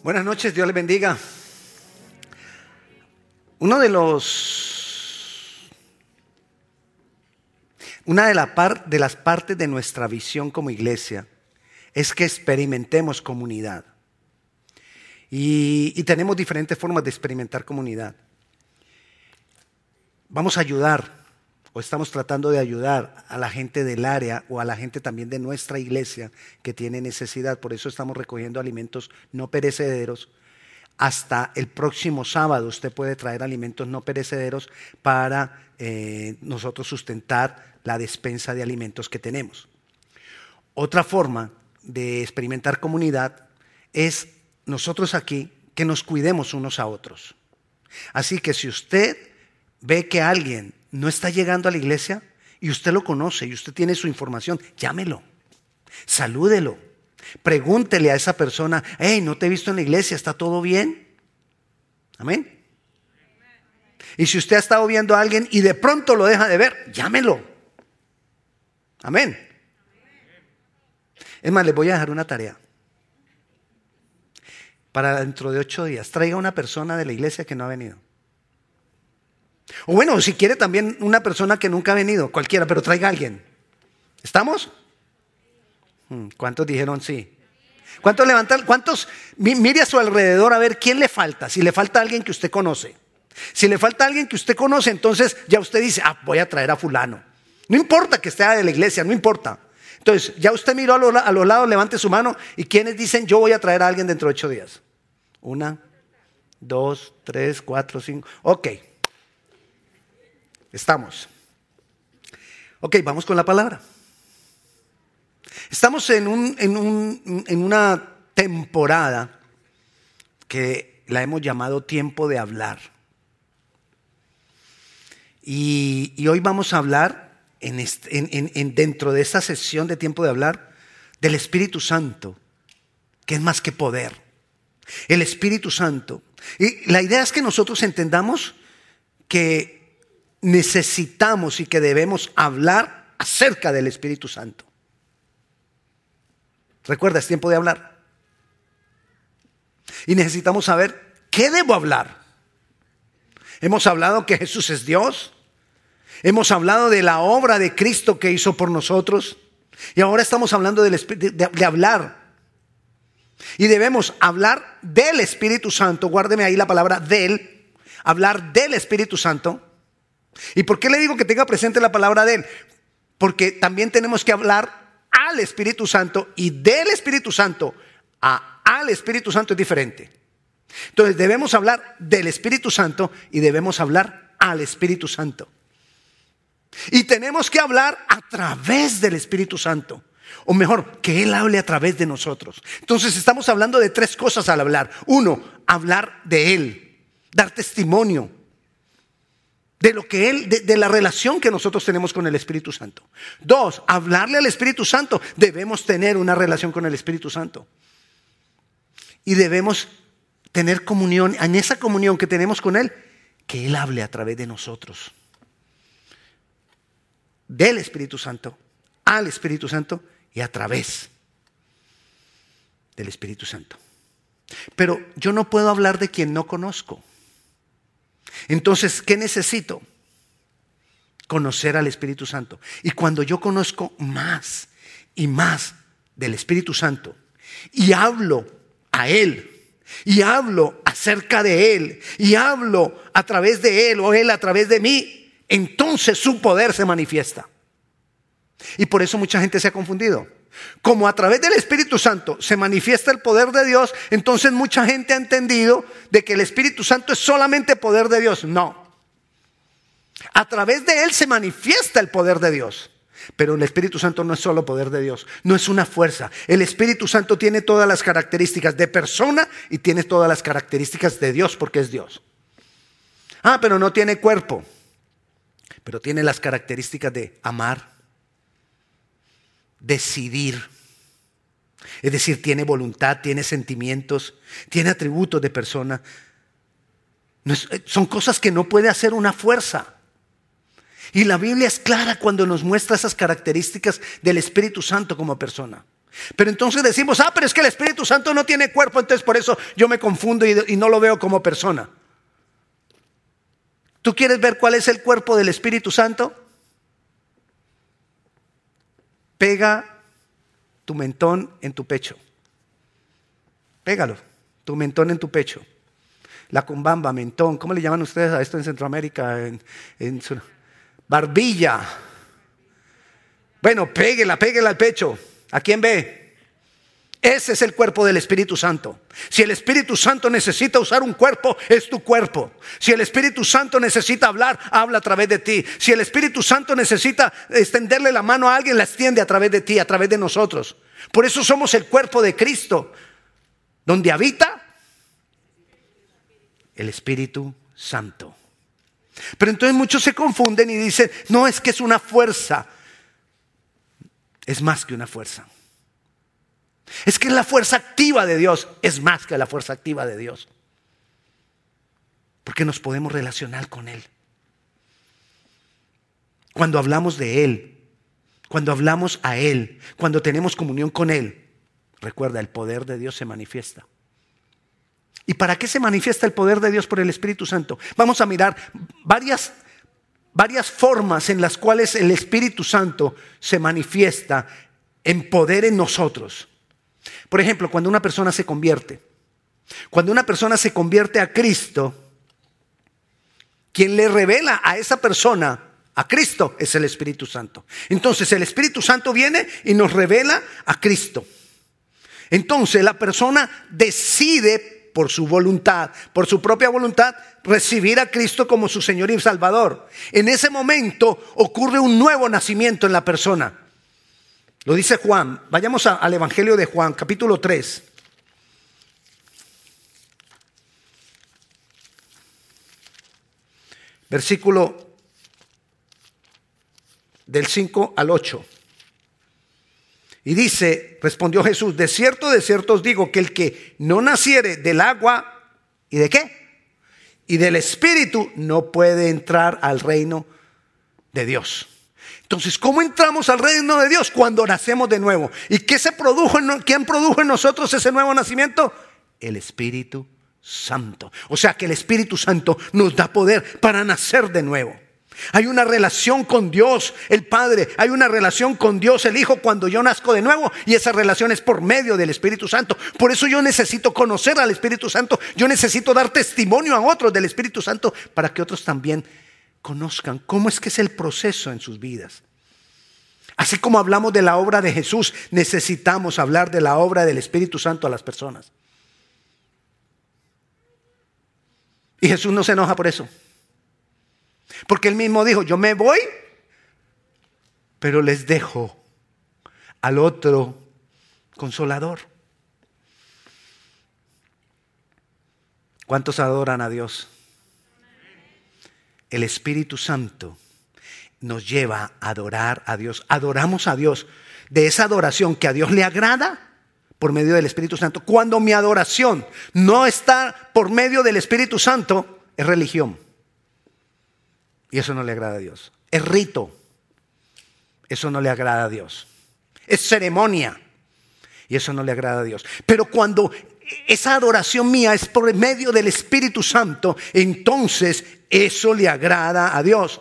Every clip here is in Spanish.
Buenas noches, Dios les bendiga. Uno de los una de, las partes de nuestra visión como iglesia es que experimentemos comunidad. Y, y tenemos diferentes formas de experimentar comunidad. Vamos a ayudar, o estamos tratando de ayudar a la gente del área o a la gente también de nuestra iglesia que tiene necesidad. Por eso estamos recogiendo alimentos no perecederos. Hasta el próximo sábado usted puede traer alimentos no perecederos para eh, nosotros sustentar la despensa de alimentos que tenemos. Otra forma de experimentar comunidad es nosotros aquí que nos cuidemos unos a otros. Así que si usted ve que alguien no está llegando a la iglesia y usted lo conoce y usted tiene su información, llámelo, salúdelo, pregúntele a esa persona, hey, no te he visto en la iglesia, ¿está todo bien? Amén. Y si usted ha estado viendo a alguien y de pronto lo deja de ver, llámelo. Amén. Es más, les voy a dejar una tarea. Para dentro de ocho días, traiga una persona de la iglesia que no ha venido. O bueno, si quiere también una persona que nunca ha venido, cualquiera, pero traiga a alguien. ¿Estamos? Hmm, ¿Cuántos dijeron sí? ¿Cuántos levantan? ¿Cuántos? Mire a su alrededor a ver quién le falta. Si le falta alguien que usted conoce. Si le falta alguien que usted conoce, entonces ya usted dice, ah, voy a traer a fulano. No importa que esté de la iglesia, no importa. Entonces, ya usted miró a, a los lados, levante su mano y quienes dicen, yo voy a traer a alguien dentro de ocho días. Una, dos, tres, cuatro, cinco. Ok. Estamos. Ok, vamos con la palabra. Estamos en, un, en, un, en una temporada que la hemos llamado tiempo de hablar. Y, y hoy vamos a hablar en en, dentro de esta sesión de tiempo de hablar del Espíritu Santo, que es más que poder. El Espíritu Santo. Y la idea es que nosotros entendamos que necesitamos y que debemos hablar acerca del Espíritu Santo. Recuerda, es tiempo de hablar. Y necesitamos saber qué debo hablar. Hemos hablado que Jesús es Dios. Hemos hablado de la obra de Cristo que hizo por nosotros. Y ahora estamos hablando de, de hablar. Y debemos hablar del Espíritu Santo. Guárdeme ahí la palabra del. Hablar del Espíritu Santo ¿Y por qué le digo que tenga presente la palabra de Él? Porque también tenemos que hablar al Espíritu Santo y del Espíritu Santo a al Espíritu Santo es diferente. Entonces debemos hablar del Espíritu Santo y debemos hablar al Espíritu Santo. Y tenemos que hablar a través del Espíritu Santo. O mejor, que Él hable a través de nosotros. Entonces estamos hablando de tres cosas al hablar. Uno, hablar de Él, dar testimonio de lo que Él, de, la relación que nosotros tenemos con el Espíritu Santo. Dos, hablarle al Espíritu Santo. Debemos tener una relación con el Espíritu Santo. Y debemos tener comunión, en esa comunión que tenemos con Él, que Él hable a través de nosotros. Del Espíritu Santo, al Espíritu Santo y a través del Espíritu Santo. Pero yo no puedo hablar de quien no conozco. Entonces, ¿qué necesito? Conocer al Espíritu Santo. Y cuando yo conozco más y más del Espíritu Santo y hablo a Él y hablo acerca de Él y hablo a través de Él o Él a través de mí, entonces su poder se manifiesta. Y por eso mucha gente se ha confundido. Como a través del Espíritu Santo se manifiesta el poder de Dios, entonces mucha gente ha entendido de que el Espíritu Santo es solamente poder de Dios. No. A través de Él se manifiesta el poder de Dios. Pero el Espíritu Santo no es solo poder de Dios, no es una fuerza. El Espíritu Santo tiene todas las características de persona y tiene todas las características de Dios porque es Dios. Ah, pero no tiene cuerpo, pero tiene las características de amar, decidir. Es decir, tiene voluntad, tiene sentimientos, tiene atributos de persona. Eh, son cosas que no puede hacer una fuerza. Y la Biblia es clara cuando nos muestra esas características del Espíritu Santo como persona. Pero entonces decimos, ah, pero es que el Espíritu Santo no tiene cuerpo, entonces por eso yo me confundo y, y no lo veo como persona. ¿Tú quieres ver cuál es el cuerpo del Espíritu Santo? Pega tu mentón en tu pecho. Pégalo, tu mentón en tu pecho. La cumbamba, mentón, ¿cómo le llaman ustedes a esto en Centroamérica? En, Barbilla. Bueno, péguela, péguela al pecho. ¿A quién ve? Ese es el cuerpo del Espíritu Santo. Si el Espíritu Santo necesita usar un cuerpo, es tu cuerpo. Si el Espíritu Santo necesita hablar, habla a través de ti. Si el Espíritu Santo necesita extenderle la mano a alguien, la extiende a través de ti, a través de nosotros. Por eso somos el cuerpo de Cristo, donde habita el Espíritu Santo. Pero entonces muchos se confunden y dicen, no es que es una fuerza. Es más que una fuerza. Es que la fuerza activa de Dios es más que la fuerza activa de Dios. Porque nos podemos relacionar con Él. Cuando hablamos de Él, cuando hablamos a Él, cuando tenemos comunión con Él, recuerda, el poder de Dios se manifiesta. ¿Y para qué se manifiesta el poder de Dios por el Espíritu Santo? Vamos a mirar varias, varias formas en las cuales el Espíritu Santo se manifiesta en poder en nosotros. Por ejemplo, cuando una persona se convierte, cuando una persona se convierte a Cristo, quien le revela a esa persona a Cristo es el Espíritu Santo. Entonces el Espíritu Santo viene y nos revela a Cristo. Entonces la persona decide por su voluntad, por su propia voluntad, recibir a Cristo como su Señor y Salvador. En ese momento ocurre un nuevo nacimiento en la persona. Lo dice Juan. Vayamos al Evangelio de Juan, capítulo 3. Versículo del 5 al 8. Y dice, respondió Jesús, de cierto, de cierto os digo que el que no naciere del agua y de qué? Y del espíritu no puede entrar al reino de Dios. Entonces, ¿cómo entramos al reino de Dios? Cuando nacemos de nuevo. ¿Y qué se produjo en, quién produjo en nosotros ese nuevo nacimiento? El Espíritu Santo. O sea que el Espíritu Santo nos da poder para nacer de nuevo. Hay una relación con Dios el Padre, hay una relación con Dios el Hijo cuando yo nazco de nuevo y esa relación es por medio del Espíritu Santo. Por eso yo necesito conocer al Espíritu Santo, yo necesito dar testimonio a otros del Espíritu Santo para que otros también conozcan cómo es que es el proceso en sus vidas. Así como hablamos de la obra de Jesús, necesitamos hablar de la obra del Espíritu Santo a las personas. Y Jesús no se enoja por eso. Porque él mismo dijo, yo me voy, pero les dejo al otro consolador. ¿Cuántos adoran a Dios? El Espíritu Santo nos lleva a adorar a Dios. Adoramos a Dios. De esa adoración que a Dios le agrada por medio del Espíritu Santo. Cuando mi adoración no está por medio del Espíritu Santo, es religión. Y eso no le agrada a Dios. Es rito. Eso no le agrada a Dios. Es ceremonia. Y eso no le agrada a Dios. Pero cuando esa adoración mía es por medio del Espíritu Santo, entonces eso le agrada a Dios.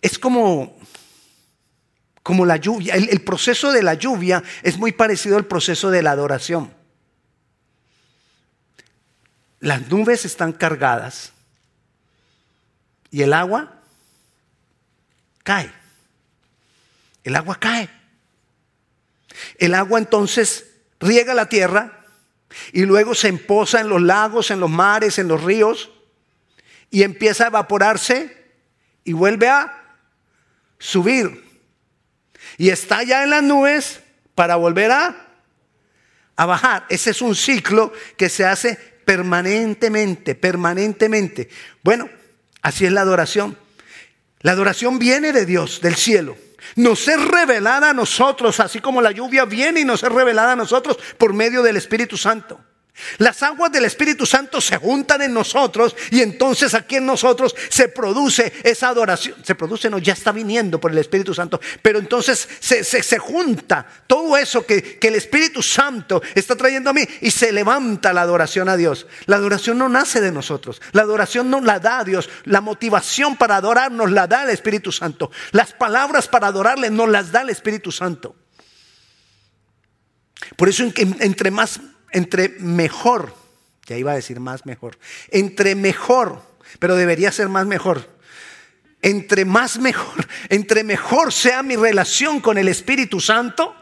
Es como, como la lluvia. El, el, proceso de la lluvia es muy parecido al proceso de la adoración. Las nubes están cargadas y el agua cae. El agua cae. El agua entonces riega la tierra y luego se empoza en los lagos, en los mares, en los ríos y empieza a evaporarse y vuelve a subir. Y está ya en las nubes para volver a, a bajar. Ese es un ciclo que se hace permanentemente, permanentemente. Bueno, así es la adoración. La adoración viene de Dios, del cielo nos es revelada a nosotros, así como la lluvia viene y nos es revelada a nosotros por medio del Espíritu Santo. Las aguas del Espíritu Santo se juntan en nosotros y entonces aquí en nosotros se produce esa adoración. Se produce, no, ya está viniendo por el Espíritu Santo, pero entonces se, se, junta todo eso que, que el Espíritu Santo está trayendo a mí y se levanta la adoración a Dios. La adoración no nace de nosotros, la adoración no la da Dios, la motivación para adorarnos la da el Espíritu Santo, las palabras para adorarle nos las da el Espíritu Santo. Por eso entre más entre mejor, ya iba a decir más mejor, entre mejor, pero debería ser más mejor. Entre más mejor, entre mejor sea mi relación con el Espíritu Santo,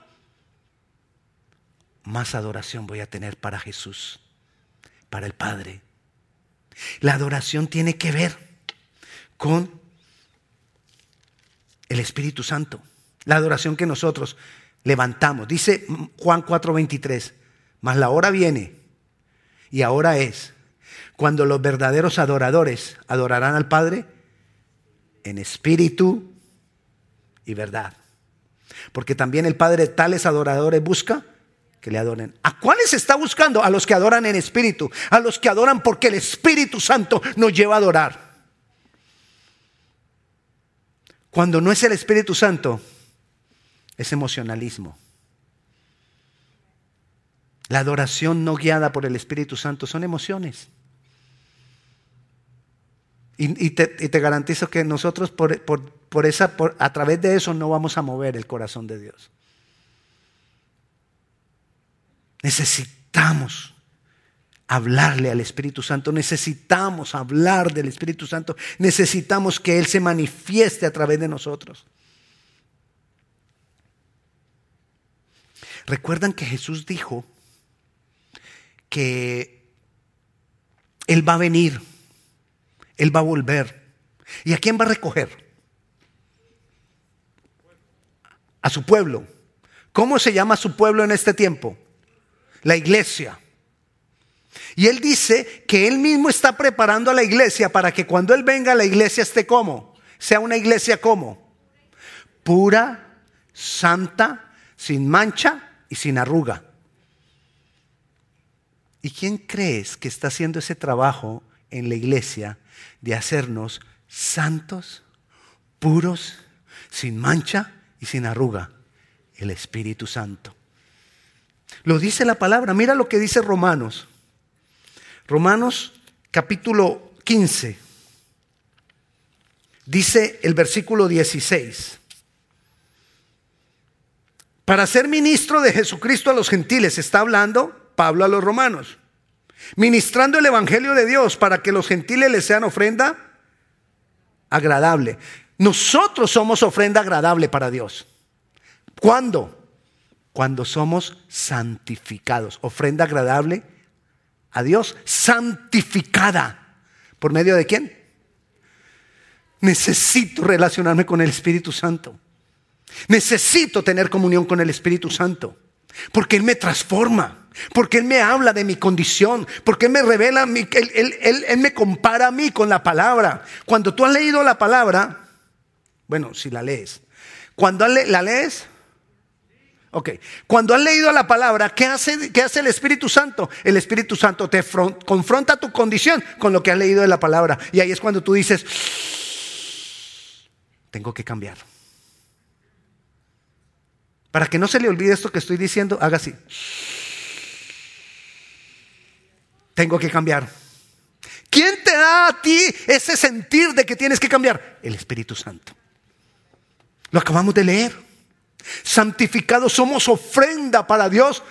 más adoración voy a tener para Jesús, para el Padre. La adoración tiene que ver con el Espíritu Santo. La adoración que nosotros levantamos. Dice Juan 4:23, mas la hora viene y ahora es cuando los verdaderos adoradores adorarán al Padre en espíritu y verdad. Porque también el Padre tales adoradores busca que le adoren. ¿A cuáles está buscando? A los que adoran en espíritu, a los que adoran porque el Espíritu Santo nos lleva a adorar. Cuando no es el Espíritu Santo, es emocionalismo. La adoración no guiada por el Espíritu Santo son emociones. Y, te, garantizo que nosotros por, esa, a través de eso no vamos a mover el corazón de Dios. Necesitamos hablarle al Espíritu Santo, necesitamos hablar del Espíritu Santo, necesitamos que Él se manifieste a través de nosotros. Recuerdan que Jesús dijo que Él va a venir, Él va a volver. ¿Y a quién va a recoger? A su pueblo. ¿Cómo se llama su pueblo en este tiempo? La iglesia. Y Él dice que Él mismo está preparando a la iglesia para que cuando Él venga la iglesia esté como. Sea una iglesia como. Pura, santa, sin mancha y sin arruga. ¿Y quién crees que está haciendo ese trabajo en la iglesia de hacernos santos, puros, sin mancha y sin arruga? El Espíritu Santo. Lo dice la palabra. Mira lo que dice Romanos. Romanos capítulo 15. Dice el versículo 16. Para ser ministro de Jesucristo a los gentiles, está hablando Pablo a los romanos, ministrando el Evangelio de Dios para que los gentiles les sean ofrenda agradable. Nosotros somos ofrenda agradable para Dios. ¿Cuándo? Cuando somos santificados. Ofrenda agradable a Dios, santificada. ¿Por medio de quién? Necesito relacionarme con el Espíritu Santo. Necesito tener comunión con el Espíritu Santo. Porque Él me transforma. Porque Él me habla de mi condición. Porque Él me revela, él, me compara a mí con la palabra. Cuando tú has leído la palabra, bueno, si la lees. Cuando la lees, ok. Cuando has leído la palabra, ¿qué hace, qué hace el Espíritu Santo? El Espíritu Santo te confronta tu condición con lo que has leído de la palabra. Y ahí es cuando tú dices, tengo que cambiar. Para que no se le olvide esto que estoy diciendo, haga así. Tengo que cambiar. ¿Quién te da a ti ese sentir de que tienes que cambiar? El Espíritu Santo. Lo acabamos de leer. Santificados somos ofrenda para Dios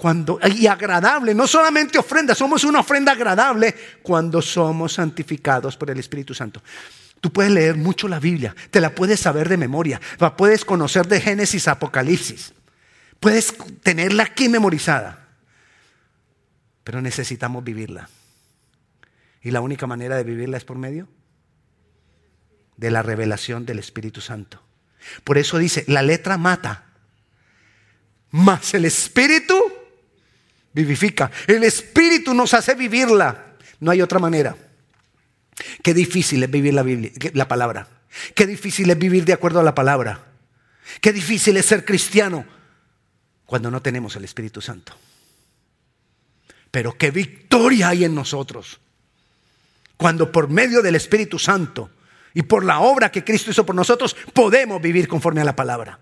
cuando y agradable, no solamente ofrenda, somos una ofrenda agradable cuando somos santificados por el Espíritu Santo. Tú puedes leer mucho la Biblia, te la puedes saber de memoria, la puedes conocer de Génesis a Apocalipsis, puedes tenerla aquí memorizada, pero necesitamos vivirla. Y la única manera de vivirla es por medio de la revelación del Espíritu Santo. Por eso dice, la letra mata, mas el Espíritu vivifica. El Espíritu nos hace vivirla. No hay otra manera. Qué difícil es vivir la, Biblia, la palabra. Qué difícil es vivir de acuerdo a la palabra. Qué difícil es ser cristiano cuando no tenemos el Espíritu Santo. Pero qué victoria hay en nosotros. Cuando por medio del Espíritu Santo y por la obra que Cristo hizo por nosotros, podemos vivir conforme a la palabra.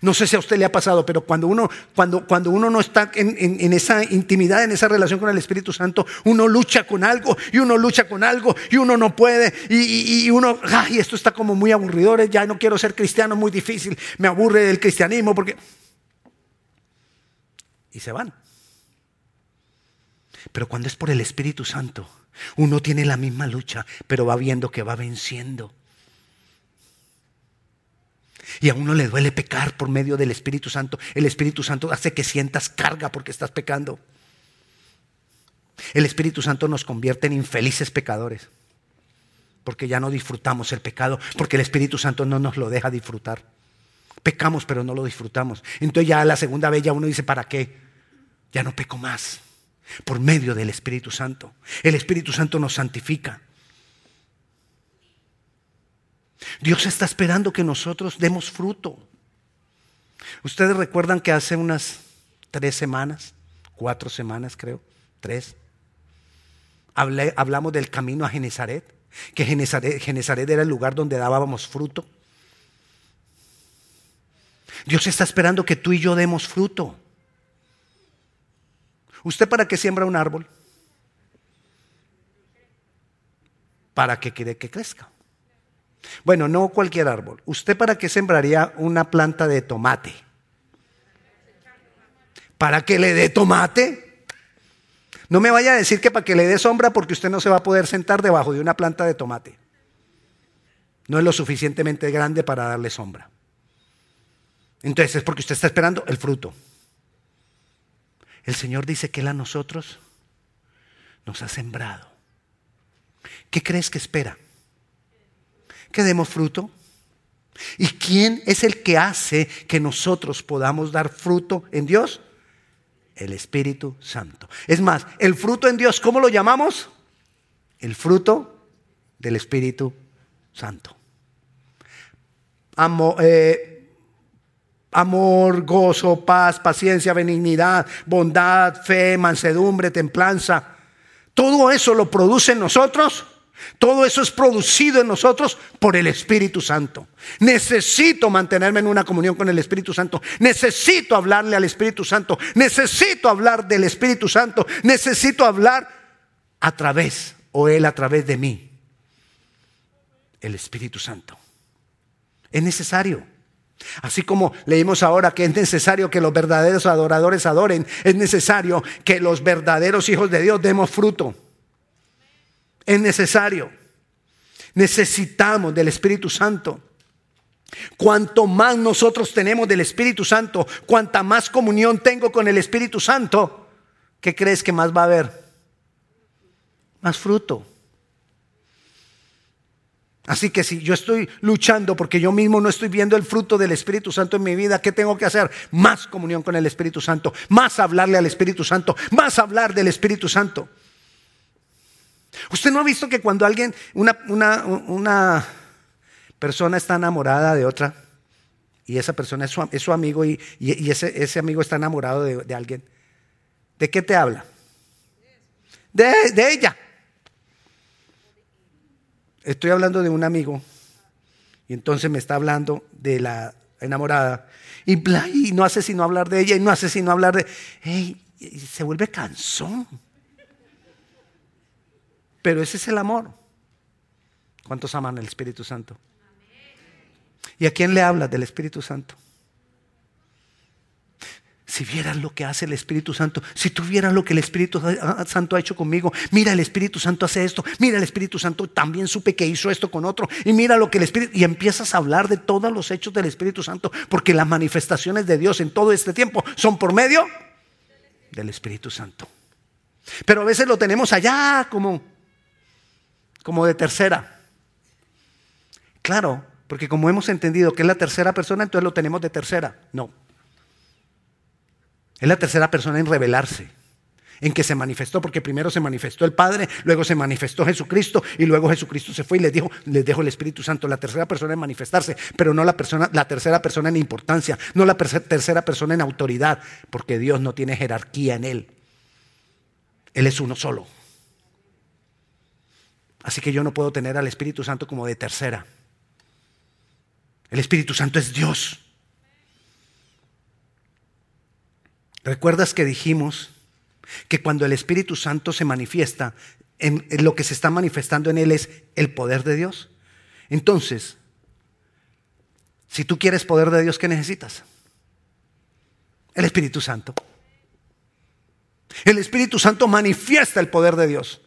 No sé si a usted le ha pasado, pero cuando uno, cuando, cuando uno no está en, esa intimidad, en esa relación con el Espíritu Santo, uno lucha con algo y uno lucha con algo y uno no puede y, y uno, ay, esto está como muy aburridor, ya no quiero ser cristiano, muy difícil, me aburre el cristianismo porque... Y se van. Pero cuando es por el Espíritu Santo, uno tiene la misma lucha, pero va viendo que va venciendo. Y a uno le duele pecar por medio del Espíritu Santo. El Espíritu Santo hace que sientas carga porque estás pecando. El Espíritu Santo nos convierte en infelices pecadores. Porque ya no disfrutamos el pecado. Porque el Espíritu Santo no nos lo deja disfrutar. Pecamos pero no lo disfrutamos. Entonces ya la segunda vez ya uno dice, ¿para qué? Ya no peco más. Por medio del Espíritu Santo. El Espíritu Santo nos santifica. Dios está esperando que nosotros demos fruto. Ustedes recuerdan que hace unas tres semanas, cuatro semanas creo, tres, hablamos del camino a Genezaret, que Genezaret, era el lugar donde dábamos fruto. Dios está esperando que tú y yo demos fruto. ¿Usted para qué siembra un árbol? Para que quiere que crezca. Bueno, no cualquier árbol. ¿Usted para qué sembraría una planta de tomate? ¿Para que le dé tomate? No me vaya a decir que para que le dé sombra porque usted no se va a poder sentar debajo de una planta de tomate. No es lo suficientemente grande para darle sombra. Entonces es porque usted está esperando el fruto. El Señor dice que Él a nosotros nos ha sembrado. ¿Qué crees que espera? Que demos fruto? ¿Y quién es el que hace que nosotros podamos dar fruto en Dios? El Espíritu Santo. Es más, el fruto en Dios, ¿cómo lo llamamos? El fruto del Espíritu Santo. Amor, eh, amor, gozo, paz, paciencia, benignidad, bondad, fe, mansedumbre, templanza. Todo eso lo produce en nosotros todo eso es producido en nosotros por el Espíritu Santo. Necesito mantenerme en una comunión con el Espíritu Santo. Necesito hablarle al Espíritu Santo. Necesito hablar del Espíritu Santo. Necesito hablar a través, o Él a través de mí. El Espíritu Santo. Es necesario. Así como leímos ahora que es necesario que los verdaderos adoradores adoren, es necesario que los verdaderos hijos de Dios demos fruto. Es necesario. Necesitamos del Espíritu Santo. Cuanto más nosotros tenemos del Espíritu Santo, cuanta más comunión tengo con el Espíritu Santo, ¿qué crees que más va a haber? Más fruto. Así que si yo estoy luchando porque yo mismo no estoy viendo el fruto del Espíritu Santo en mi vida, ¿qué tengo que hacer? Más comunión con el Espíritu Santo, más hablarle al Espíritu Santo, más hablar del Espíritu Santo. ¿Usted no ha visto que cuando alguien, una, persona está enamorada de otra, y esa persona es su, amigo y, ese, amigo está enamorado de, alguien, ¿de qué te habla? De, ella. Estoy hablando de un amigo y entonces me está hablando de la enamorada y, no hace sino hablar de ella y no hace sino hablar de... Hey, se vuelve cansón. Pero ese es el amor. ¿Cuántos aman el Espíritu Santo? ¿Y a quién le habla del Espíritu Santo? Si vieras lo que hace el Espíritu Santo, si tú vieras lo que el Espíritu Santo ha hecho conmigo, mira, el Espíritu Santo hace esto, mira, el Espíritu Santo también supe que hizo esto con otro, y mira lo que el Espíritu, y empiezas a hablar de todos los hechos del Espíritu Santo, porque las manifestaciones de Dios en todo este tiempo son por medio del Espíritu Santo. Pero a veces lo tenemos allá como como de tercera. Claro, porque como hemos entendido que es la tercera persona, entonces lo tenemos de tercera. No. Es la tercera persona en revelarse, en que se manifestó, porque primero se manifestó el Padre, luego se manifestó Jesucristo y luego Jesucristo se fue y les dijo, les dejo el Espíritu Santo, la tercera persona en manifestarse, pero no la persona, la tercera persona en importancia, no la tercera persona en autoridad, porque Dios no tiene jerarquía en él. Él es uno solo. Así que yo no puedo tener al Espíritu Santo como de tercera. El Espíritu Santo es Dios. ¿Recuerdas que dijimos que cuando el Espíritu Santo se manifiesta, en, lo que se está manifestando en él es el poder de Dios? Entonces, si tú quieres poder de Dios, ¿qué necesitas? El Espíritu Santo. El Espíritu Santo manifiesta el poder de Dios.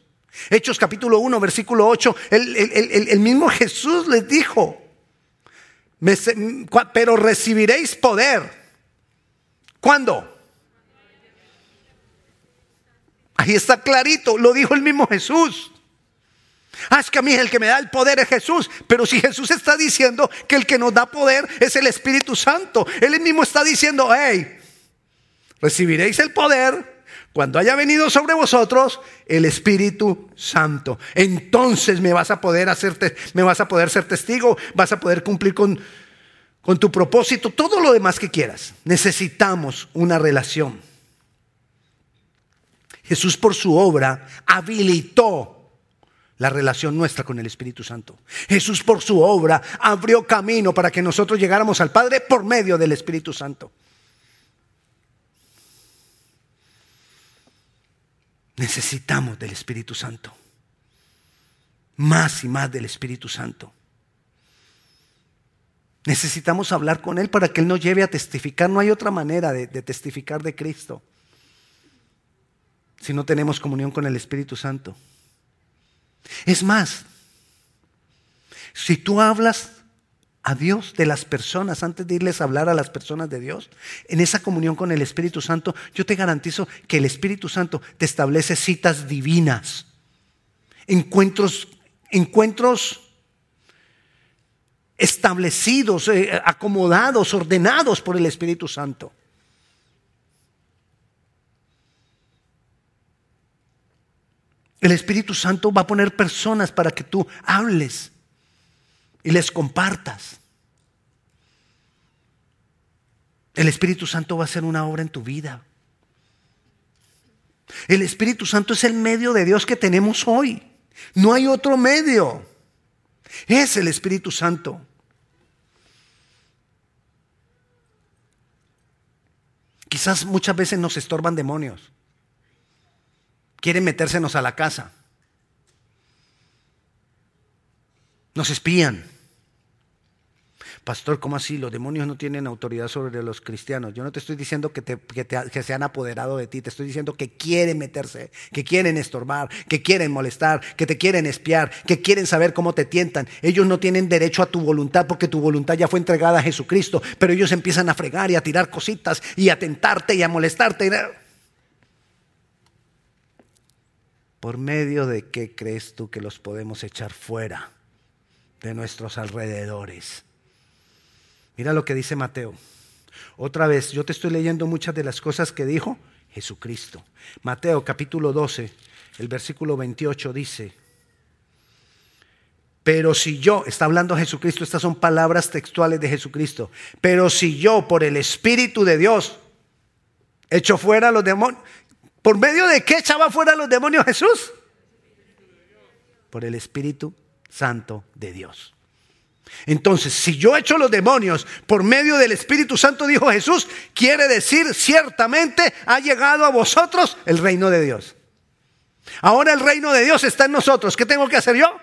Hechos capítulo 1, versículo 8, el, mismo Jesús les dijo, pero recibiréis poder. ¿Cuándo? Ahí está clarito, lo dijo el mismo Jesús. Ah, es que a mí el que me da el poder es Jesús. Pero si Jesús está diciendo que el que nos da poder es el Espíritu Santo, Él mismo está diciendo, hey, recibiréis el poder cuando haya venido sobre vosotros el Espíritu Santo. Entonces me vas a poder hacerte, me vas a poder ser testigo, vas a poder cumplir con, con tu propósito, todo lo demás que quieras. Necesitamos una relación. Jesús por su obra habilitó la relación nuestra con el Espíritu Santo. Jesús por su obra abrió camino para que nosotros llegáramos al Padre por medio del Espíritu Santo. Necesitamos del Espíritu Santo. Más y más del Espíritu Santo. Necesitamos hablar con Él para que Él nos lleve a testificar. No hay otra manera de, testificar de Cristo si no tenemos comunión con el Espíritu Santo. Es más, si tú hablas a Dios de las personas antes de irles a hablar a las personas de Dios, en esa comunión con el Espíritu Santo, yo te garantizo que el Espíritu Santo te establece citas divinas, encuentros, encuentros establecidos, eh, acomodados, ordenados por el Espíritu Santo. El Espíritu Santo va a poner personas para que tú hables y les compartas. El Espíritu Santo va a hacer una obra en tu vida. El Espíritu Santo es el medio de Dios que tenemos hoy. No hay otro medio. Es el Espíritu Santo. Quizás muchas veces nos estorban demonios. Quieren metérsenos a la casa. Nos espían. Pastor, ¿cómo así? Los demonios no tienen autoridad sobre los cristianos. Yo no te estoy diciendo que, te, que, se han apoderado de ti, te estoy diciendo que quieren meterse, que quieren estorbar, que quieren molestar, que te quieren espiar, que quieren saber cómo te tientan. Ellos no tienen derecho a tu voluntad porque tu voluntad ya fue entregada a Jesucristo, pero ellos empiezan a fregar y a tirar cositas y a tentarte y a molestarte. ¿Por medio de qué crees tú que los podemos echar fuera de nuestros alrededores? Mira lo que dice Mateo. Otra vez, yo te estoy leyendo muchas de las cosas que dijo Jesucristo. Mateo capítulo 12, el versículo 28 dice, pero si yo, está hablando Jesucristo, estas son palabras textuales de Jesucristo, pero si yo por el Espíritu de Dios echo fuera a los demonios, ¿por medio de qué echaba fuera a los demonios Jesús? Por el Espíritu Santo de Dios. Entonces, si yo echo los demonios por medio del Espíritu Santo, dijo Jesús, quiere decir ciertamente ha llegado a vosotros el reino de Dios. Ahora el reino de Dios está en nosotros. ¿Qué tengo que hacer yo?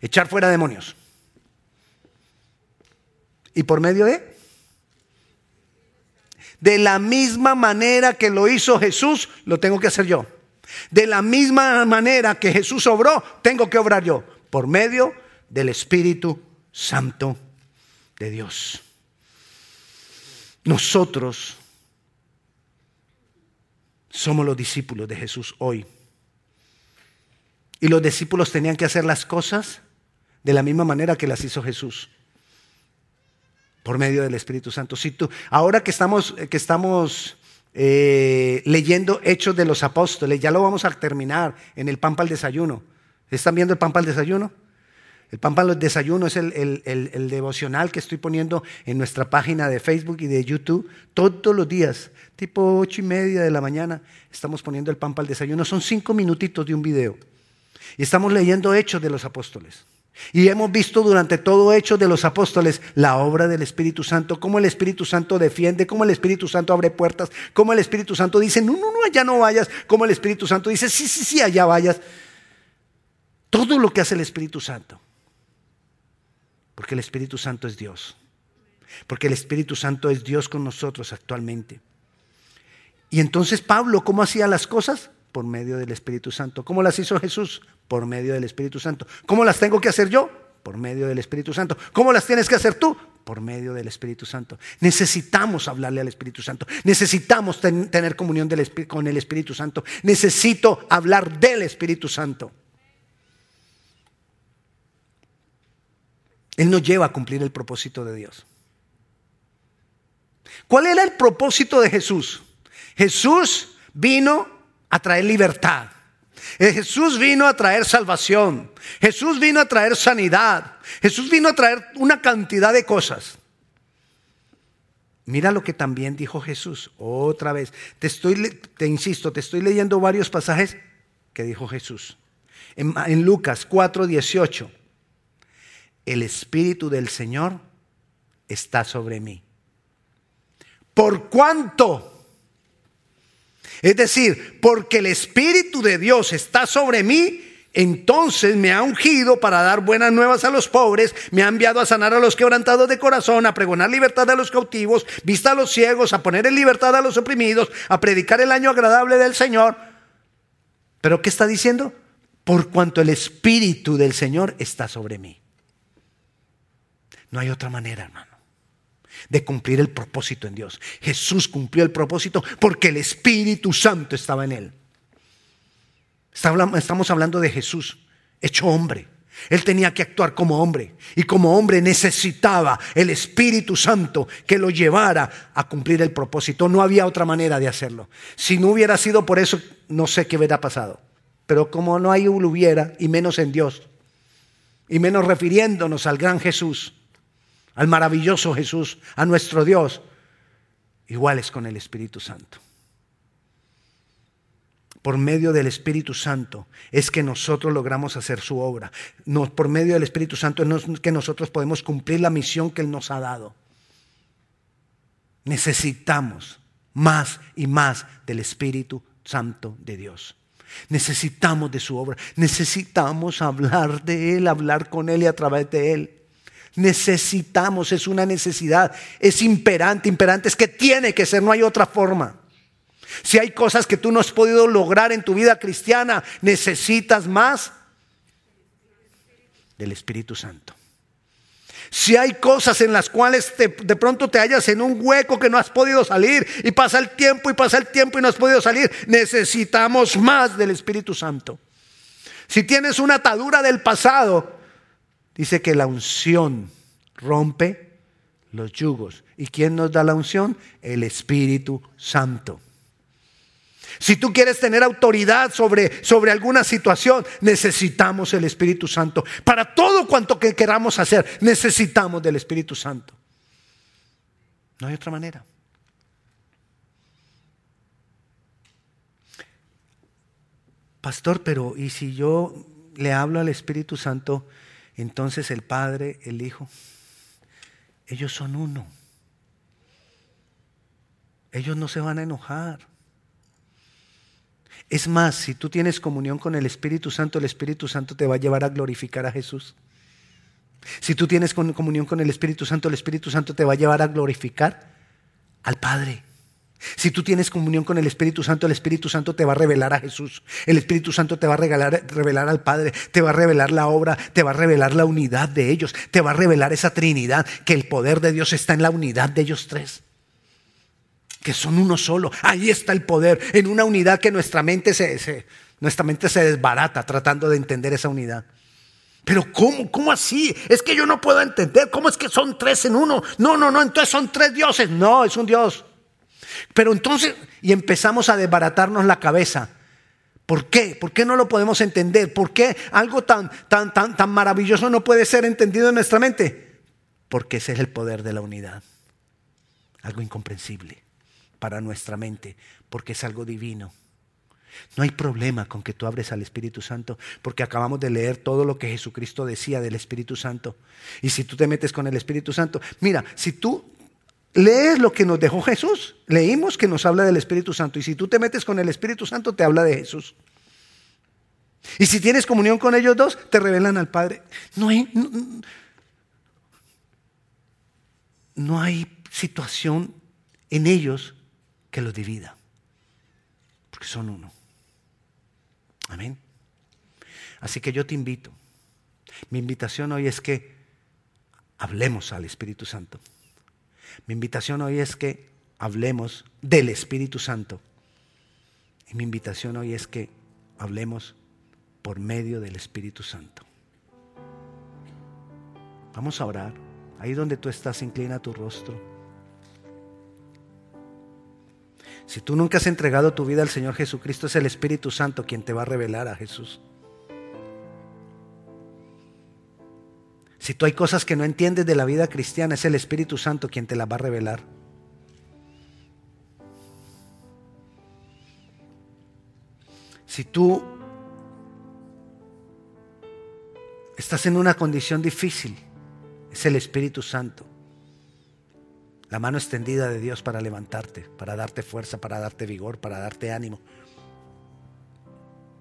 Echar fuera demonios. ¿Y por medio de? De la misma manera que lo hizo Jesús, lo tengo que hacer yo. De la misma manera que Jesús obró, tengo que obrar yo por medio del Espíritu Santo de Dios. Nosotros somos los discípulos de Jesús hoy. Y los discípulos tenían que hacer las cosas de la misma manera que las hizo Jesús. Por medio del Espíritu Santo. Si tú, ahora que estamos, que estamos eh, leyendo Hechos de los Apóstoles, ya lo vamos a terminar en el pan para el desayuno. ¿Están viendo el pan para el desayuno? El pan para los desayunos es el, devocional que estoy poniendo en nuestra página de Facebook y de YouTube todos los días, tipo ocho y media de la mañana, estamos poniendo el pan para el desayuno. Son cinco minutitos de un video. Y estamos leyendo Hechos de los Apóstoles. Y hemos visto durante todo Hechos de los Apóstoles la obra del Espíritu Santo, cómo el Espíritu Santo defiende, cómo el Espíritu Santo abre puertas, cómo el Espíritu Santo dice, no, no, no, allá no vayas, cómo el Espíritu Santo dice, sí, sí, sí, allá vayas. Todo lo que hace el Espíritu Santo. Porque el Espíritu Santo es Dios. Porque el Espíritu Santo es Dios con nosotros actualmente. Y entonces Pablo, ¿cómo hacía las cosas? Por medio del Espíritu Santo. ¿Cómo las hizo Jesús? Por medio del Espíritu Santo. ¿Cómo las tengo que hacer yo? Por medio del Espíritu Santo. ¿Cómo las tienes que hacer tú? Por medio del Espíritu Santo. Necesitamos hablarle al Espíritu Santo. Necesitamos tener comunión con el Espíritu Santo. Necesito hablar del Espíritu Santo. Él nos lleva a cumplir el propósito de Dios. ¿Cuál era el propósito de Jesús? Jesús vino a traer libertad. Eh, Jesús vino a traer salvación. Jesús vino a traer sanidad. Jesús vino a traer una cantidad de cosas. Mira lo que también dijo Jesús. Otra vez, te insisto, te estoy leyendo varios pasajes que dijo Jesús. En, en Lucas 4, 18 el Espíritu del Señor está sobre mí. ¿Por cuánto? Es decir, porque el Espíritu de Dios está sobre mí, entonces me ha ungido para dar buenas nuevas a los pobres, me ha enviado a sanar a los quebrantados de corazón, a pregonar libertad a los cautivos, vista a los ciegos, a poner en libertad a los oprimidos, a predicar el año agradable del Señor. ¿Pero qué está diciendo? Por cuanto el Espíritu del Señor está sobre mí. No hay otra manera, hermano, de cumplir el propósito en Dios. Jesús cumplió el propósito porque el Espíritu Santo estaba en él. Estamos hablando de Jesús, hecho hombre. Él tenía que actuar como hombre y como hombre necesitaba el Espíritu Santo que lo llevara a cumplir el propósito. No había otra manera de hacerlo. Si no hubiera sido por eso, no sé qué hubiera pasado. Pero como no hay hubiera, y menos en Dios, y menos refiriéndonos al gran Jesús, al maravilloso Jesús, a nuestro Dios, iguales con el Espíritu Santo. Por medio del Espíritu Santo es que nosotros logramos hacer su obra. Por medio del Espíritu Santo es que nosotros podemos cumplir la misión que Él nos ha dado. Necesitamos más y más del Espíritu Santo de Dios. Necesitamos de su obra. Necesitamos hablar de Él, hablar con Él y a través de Él. Necesitamos, es una necesidad, es imperante, imperante, es que tiene que ser, no hay otra forma. Si hay cosas que tú no has podido lograr en tu vida cristiana, necesitas más del Espíritu Santo. Si hay cosas en las cuales de pronto te hallas en un hueco que no has podido salir y pasa el tiempo y pasa el tiempo y no has podido salir, necesitamos más del Espíritu Santo. Si tienes una atadura del pasado, Dice que la unción rompe los yugos. ¿Y quién nos da la unción? El Espíritu Santo. Si tú quieres tener autoridad sobre, sobre alguna situación, necesitamos el Espíritu Santo. Para todo cuanto que queramos hacer, necesitamos del Espíritu Santo. No hay otra manera. Pastor, pero ¿y si yo le hablo al Espíritu Santo entonces el Padre, el Hijo, ellos son uno. Ellos no se van a enojar. Es más, si tú tienes comunión con el Espíritu Santo, el Espíritu Santo te va a llevar a glorificar a Jesús. Si tú tienes comunión con el Espíritu Santo, el Espíritu Santo te va a llevar a glorificar al Padre. Si tú tienes comunión con el Espíritu Santo, el Espíritu Santo te va a revelar a Jesús. El Espíritu Santo te va a regalar, revelar al Padre, te va a revelar la obra, te va a revelar la unidad de ellos, te va a revelar esa Trinidad, que el poder de Dios está en la unidad de ellos tres. Que son uno solo. Ahí está el poder, en una unidad que nuestra mente se, nuestra mente se desbarata tratando de entender esa unidad. Pero ¿cómo? ¿Cómo así? Es que yo no puedo entender. ¿Cómo es que son tres en uno? No, no, no, entonces son tres dioses. No, es un Dios. Pero entonces, y empezamos a desbaratarnos la cabeza. ¿Por qué? ¿Por qué no lo podemos entender? ¿Por qué algo tan, tan, tan, tan maravilloso no puede ser entendido en nuestra mente? Porque ese es el poder de la unidad. Algo incomprensible para nuestra mente, porque es algo divino. No hay problema con que tú abres al Espíritu Santo, porque acabamos de leer todo lo que Jesucristo decía del Espíritu Santo. Y si tú te metes con el Espíritu Santo, mira, si tú lees lo que nos dejó Jesús, leímos que nos habla del Espíritu Santo. Y si tú te metes con el Espíritu Santo, te habla de Jesús. Y si tienes comunión con ellos dos, te revelan al Padre. No hay, no, hay situación en ellos que los divida, porque son uno. Amén. Así que yo te invito. Mi invitación hoy es que hablemos al Espíritu Santo. Mi invitación hoy es que hablemos del Espíritu Santo. Y mi invitación hoy es que hablemos por medio del Espíritu Santo. Vamos a orar. Ahí donde tú estás, inclina tu rostro. Si tú nunca has entregado tu vida al Señor Jesucristo, es el Espíritu Santo quien te va a revelar a Jesús. Si tú hay cosas que no entiendes de la vida cristiana, es el Espíritu Santo quien te las va a revelar. Si tú estás en una condición difícil, es el Espíritu Santo la mano extendida de Dios para levantarte, para darte fuerza, para darte vigor, para darte ánimo,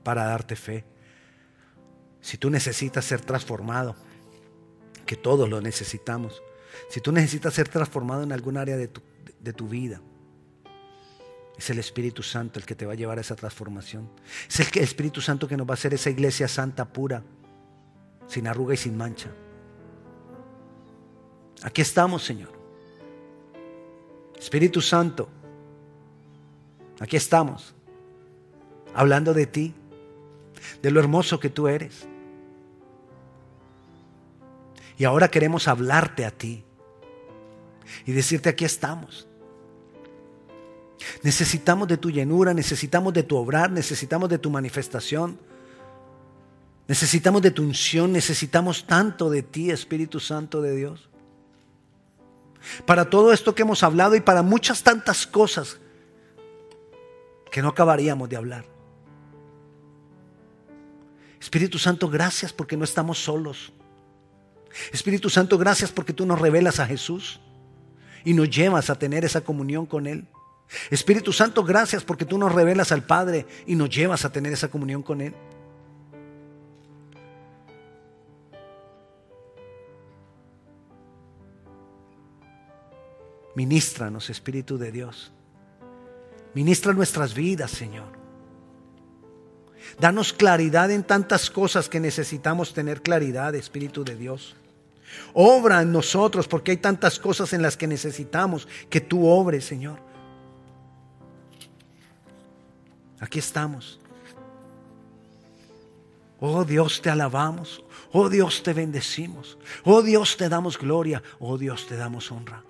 para darte fe. Si tú necesitas ser transformado, que todos lo necesitamos, si tú necesitas ser transformado en algún área de tu, de tu vida, es el Espíritu Santo el que te va a llevar a esa transformación. Es el Espíritu Santo que nos va a hacer esa iglesia santa, pura, sin arruga y sin mancha. Aquí estamos, Señor. Espíritu Santo, aquí estamos, hablando de ti, de lo hermoso que tú eres. Y ahora queremos hablarte a ti y decirte aquí estamos. Necesitamos de tu llenura, necesitamos de tu obrar, necesitamos de tu manifestación, necesitamos de tu unción, necesitamos tanto de ti, Espíritu Santo de Dios para todo esto que hemos hablado y para muchas tantas cosas que no acabaríamos de hablar. Espíritu Santo, gracias porque no estamos solos. Espíritu Santo, gracias porque tú nos revelas a Jesús y nos llevas a tener esa comunión con Él. Espíritu Santo, gracias porque tú nos revelas al Padre y nos llevas a tener esa comunión con Él. Ministranos, Espíritu de Dios. Ministra nuestras vidas, Señor. Danos claridad en tantas cosas que necesitamos tener claridad, Espíritu de Dios. Obra en nosotros porque hay tantas cosas en las que necesitamos que tú obres, Señor. Aquí estamos. Oh Dios, te alabamos. Oh Dios, te bendecimos. Oh Dios, te damos gloria. Oh Dios, te damos honra.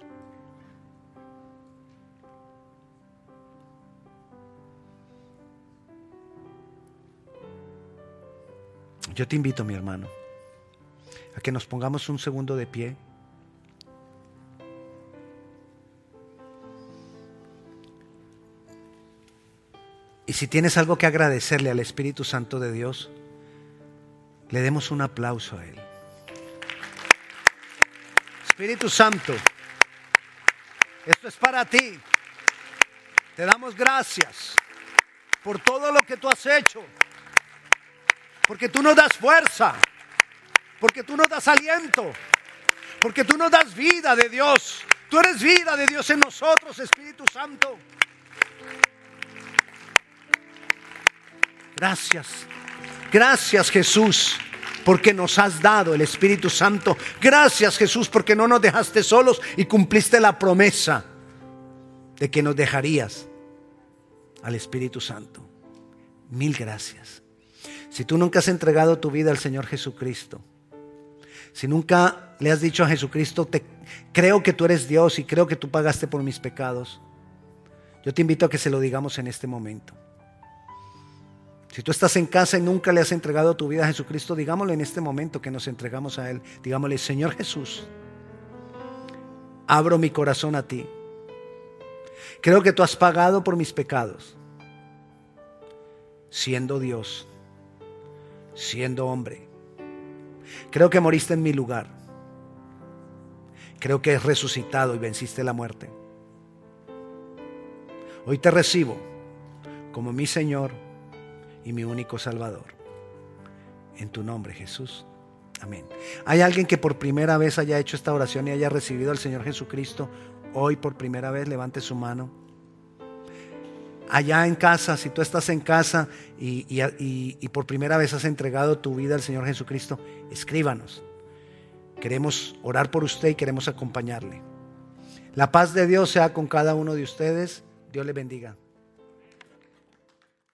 Yo te invito, mi hermano, a que nos pongamos un segundo de pie. Y si tienes algo que agradecerle al Espíritu Santo de Dios, le demos un aplauso a Él. Espíritu Santo, esto es para ti. Te damos gracias por todo lo que tú has hecho. Porque tú nos das fuerza. Porque tú nos das aliento. Porque tú nos das vida de Dios. Tú eres vida de Dios en nosotros, Espíritu Santo. Gracias. Gracias Jesús porque nos has dado el Espíritu Santo. Gracias Jesús porque no nos dejaste solos y cumpliste la promesa de que nos dejarías al Espíritu Santo. Mil gracias. Si tú nunca has entregado tu vida al Señor Jesucristo, si nunca le has dicho a Jesucristo, te, creo que tú eres Dios y creo que tú pagaste por mis pecados, yo te invito a que se lo digamos en este momento. Si tú estás en casa y nunca le has entregado tu vida a Jesucristo, digámosle en este momento que nos entregamos a Él. Digámosle, Señor Jesús, abro mi corazón a ti. Creo que tú has pagado por mis pecados, siendo Dios, siendo hombre. Creo que moriste en mi lugar. Creo que has resucitado y venciste la muerte. Hoy te recibo como mi Señor y mi único Salvador. En tu nombre, Jesús. Amén. ¿Hay alguien que por primera vez haya hecho esta oración y haya recibido al Señor Jesucristo? Hoy por primera vez levante su mano. Allá en casa, si tú estás en casa y, y por primera vez has entregado tu vida al Señor Jesucristo, escríbanos. Queremos orar por usted y queremos acompañarle. La paz de Dios sea con cada uno de ustedes. Dios le bendiga.